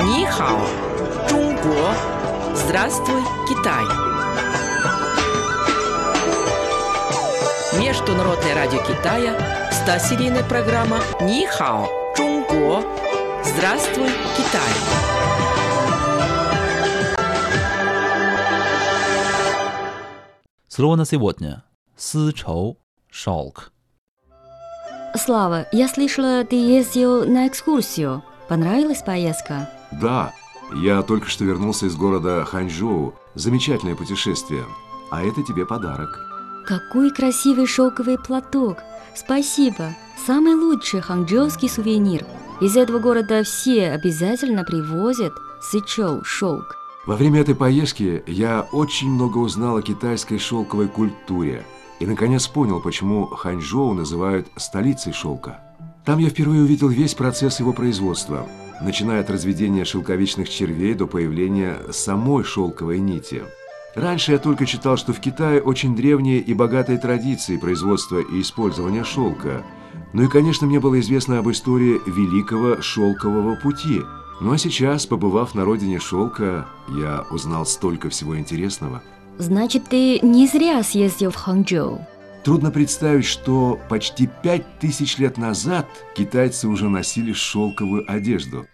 Нихао, Чунго. Здравствуй, Китай. Международное радио Китая, 100-серийная программа Нихао, Чунго. Здравствуй, Китай. Слово на сегодня. Сычоу, шелк. Слава, я слышала, ты ездил на экскурсию. Понравилась поездка? Да, я только что вернулся из города Ханчжоу. Замечательное путешествие. А это тебе подарок. Какой красивый шелковый платок. Спасибо. Самый лучший ханчжоуский сувенир. Из этого города все обязательно привозят сычоу шелк. Во время этой поездки я очень много узнал о китайской шелковой культуре и, наконец, понял, почему Ханчжоу называют столицей шелка. Там я впервые увидел весь процесс его производства, начиная от разведения шелковичных червей до появления самой шелковой нити. Раньше я только читал, что в Китае очень древние и богатые традиции производства и использования шелка. Ну и, конечно, мне было известно об истории Великого Шелкового Пути. Ну а сейчас, побывав на родине шелка, я узнал столько всего интересного. Значит, ты не зря съездил в Ханчжоу. Трудно представить, что почти пять тысяч лет назад китайцы уже носили шелковую одежду.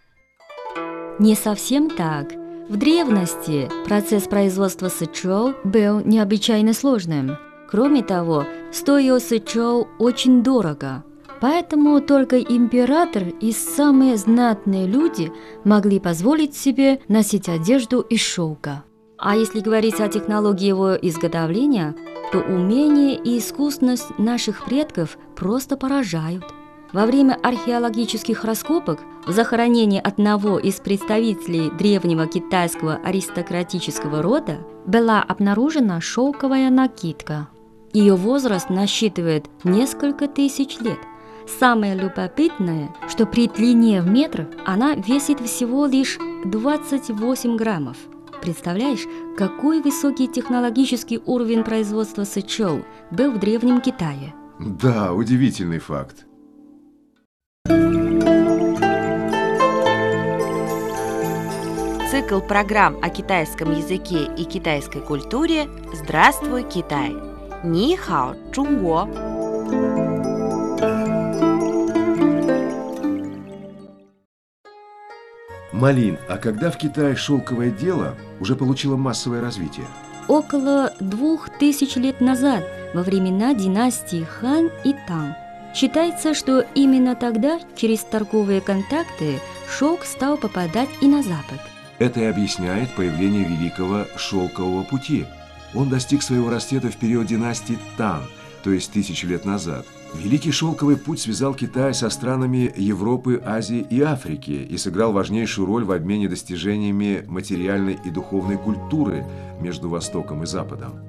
Не совсем так. В древности процесс производства сычоу был необычайно сложным. Кроме того, стоил сычоу очень дорого. Поэтому только император и самые знатные люди могли позволить себе носить одежду из шелка. А если говорить о технологии его изготовления, то умение и искусность наших предков просто поражают. Во время археологических раскопок в захоронении одного из представителей древнего китайского аристократического рода была обнаружена шелковая накидка. Ее возраст насчитывает несколько тысяч лет. Самое любопытное, что при длине в метр она весит всего лишь 28 граммов. Представляешь, какой высокий технологический уровень производства сычоу был в Древнем Китае? Да, удивительный факт. Цикл программ о китайском языке и китайской культуре «Здравствуй, Китай!» Ни хао, Чунго! Малин, а когда в Китае шелковое дело уже получило массовое развитие? Около двух тысяч лет назад, во времена династии Хан и Тang. Считается, что именно тогда через торговые контакты шелк стал попадать и на Запад. Это и объясняет появление Великого Шелкового Пути. Он достиг своего расцвета в период династии Тан, то есть тысячу лет назад. Великий Шелковый Путь связал Китай со странами Европы, Азии и Африки и сыграл важнейшую роль в обмене достижениями материальной и духовной культуры между Востоком и Западом.